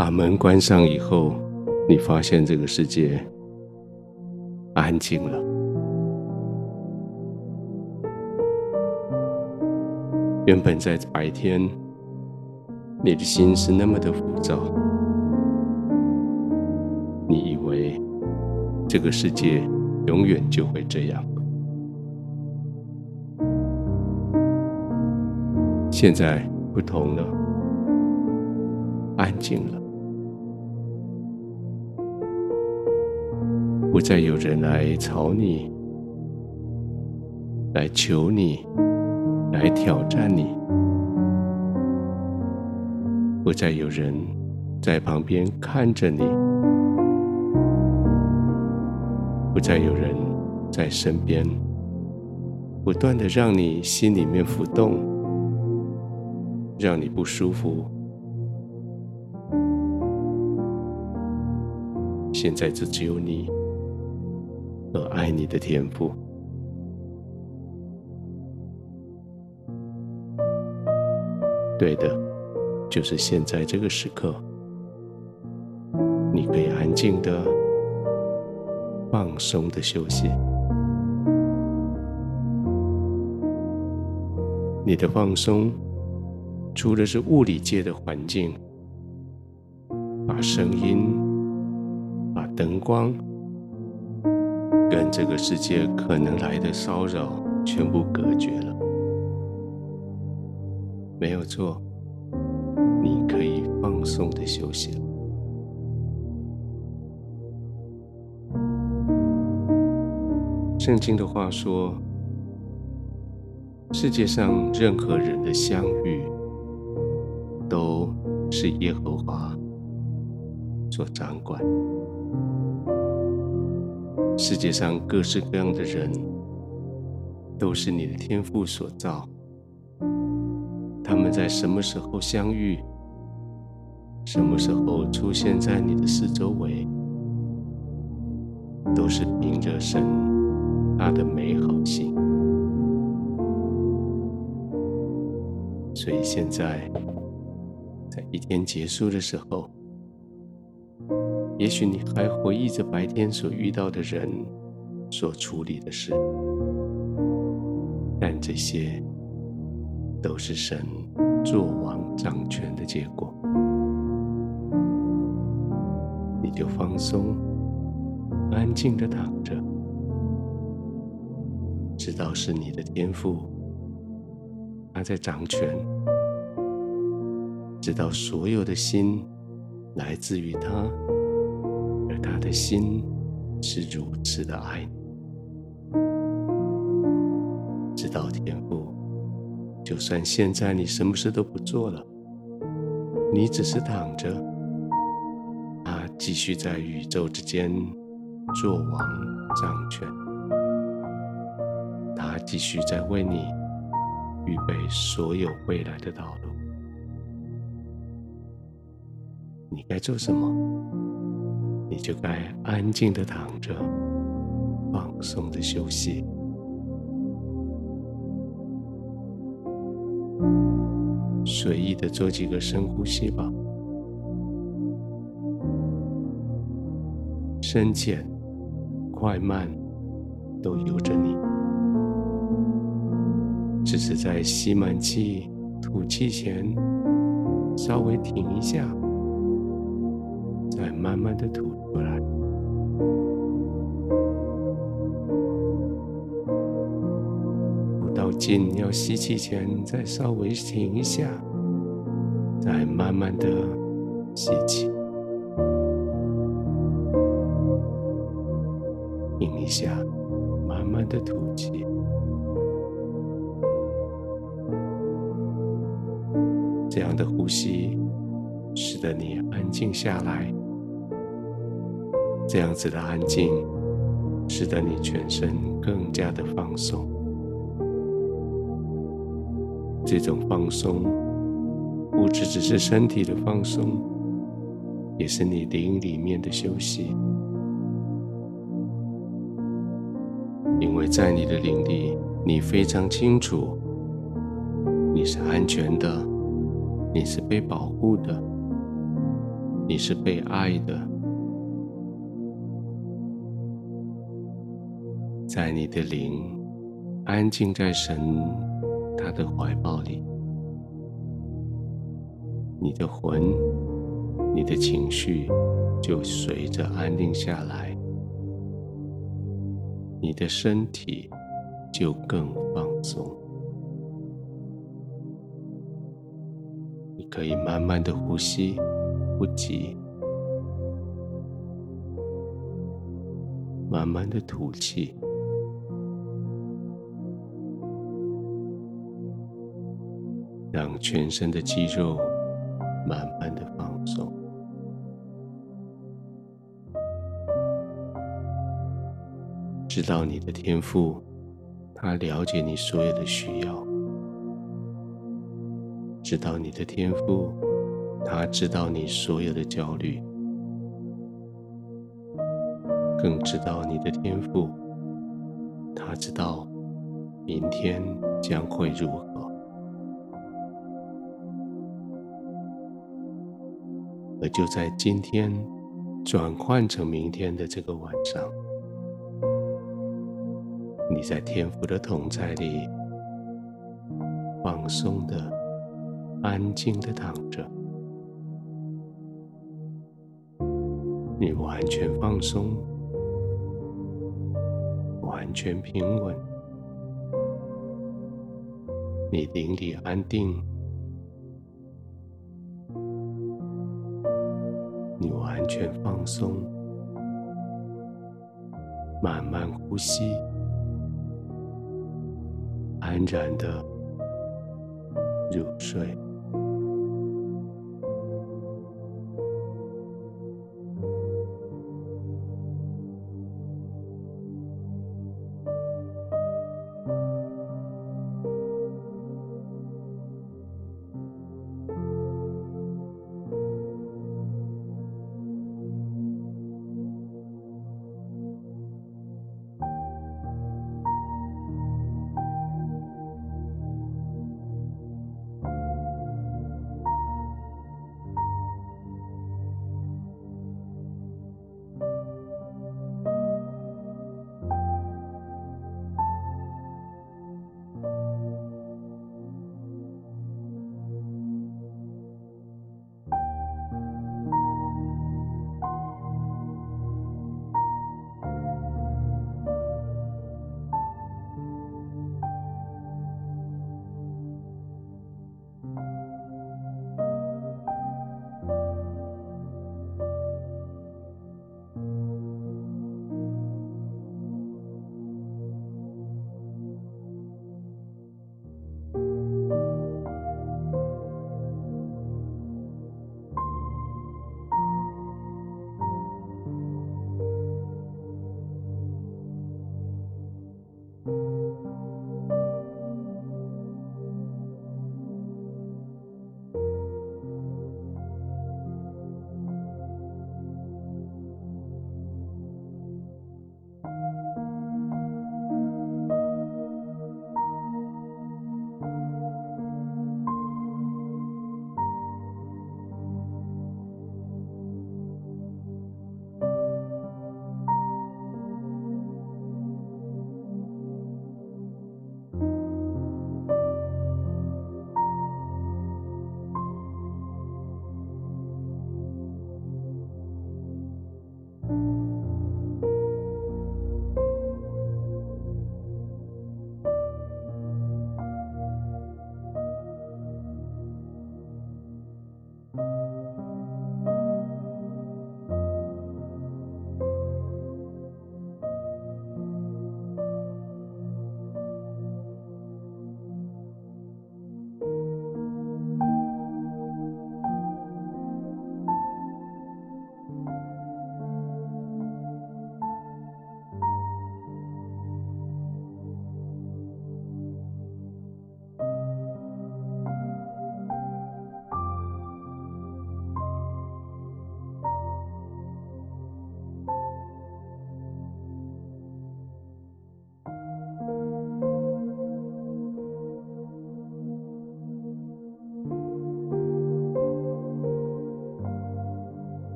把门关上以后，你发现这个世界安静了。原本在白天，你的心是那么的浮躁，你以为这个世界永远就会这样。现在不同了，安静了，不再有人来吵你，来求你，来挑战你，不再有人在旁边看着你，不再有人在身边，不断的让你心里面浮动。让你不舒服。现在只只有你和爱你的天赋。对的，就是现在这个时刻，你可以安静的、放松的休息。你的放松。除了是物理界的环境，把声音、把灯光跟这个世界可能来的骚扰全部隔绝了，没有错，你可以放松的休息了。圣经的话说，世界上任何人的相遇。都是耶和华所掌管。世界上各式各样的人，都是你的天赋所造。他们在什么时候相遇，什么时候出现在你的四周围，都是凭着神他的美好性。所以现在。在一天结束的时候，也许你还回忆着白天所遇到的人所处理的事，但这些都是神作王掌权的结果。你就放松，安静的躺着，知道是你的天赋，他在掌权。知道所有的心来自于，他心是如此的爱你。知道天父，就算现在你什么事都不做了，你只是躺着，他继续在宇宙之间做王掌权，他继续在为你预备所有未来的道路。你该做什么，你就该安静的躺着，放松的休息，随意的做几个深呼吸吧。深浅、快慢都由着你，只是在吸满气、吐气前，稍微停一下。再慢慢的吐出来，吐到尽要吸气前，再稍微停一下，再慢慢的吸气，停一下，慢慢的吐气，这样的呼吸使得你安静下来。这样子的安静，使得你全身更加的放松。这种放松，不只只是身体的放松，也是你灵里面的休息。因为在你的灵里，你非常清楚，你是安全的，你是被保护的，你是被爱的，在你的灵安静在神他的怀抱里，你的魂、你的情绪就随着安定下来，你的身体就更放松。你可以慢慢的呼吸。不急，慢慢的吐气，让全身的肌肉慢慢的放松。知道你的天赋，他了解你所有的需要。知道你的天赋。他知道你所有的焦虑，更知道你的天赋。他知道明天将会如何，而就在今天转换成明天的这个晚上，你在天父的同在里，放松的、安静的躺着。你完全放松，完全平稳，你灵里安定，全放松，慢慢呼吸，安然的入睡。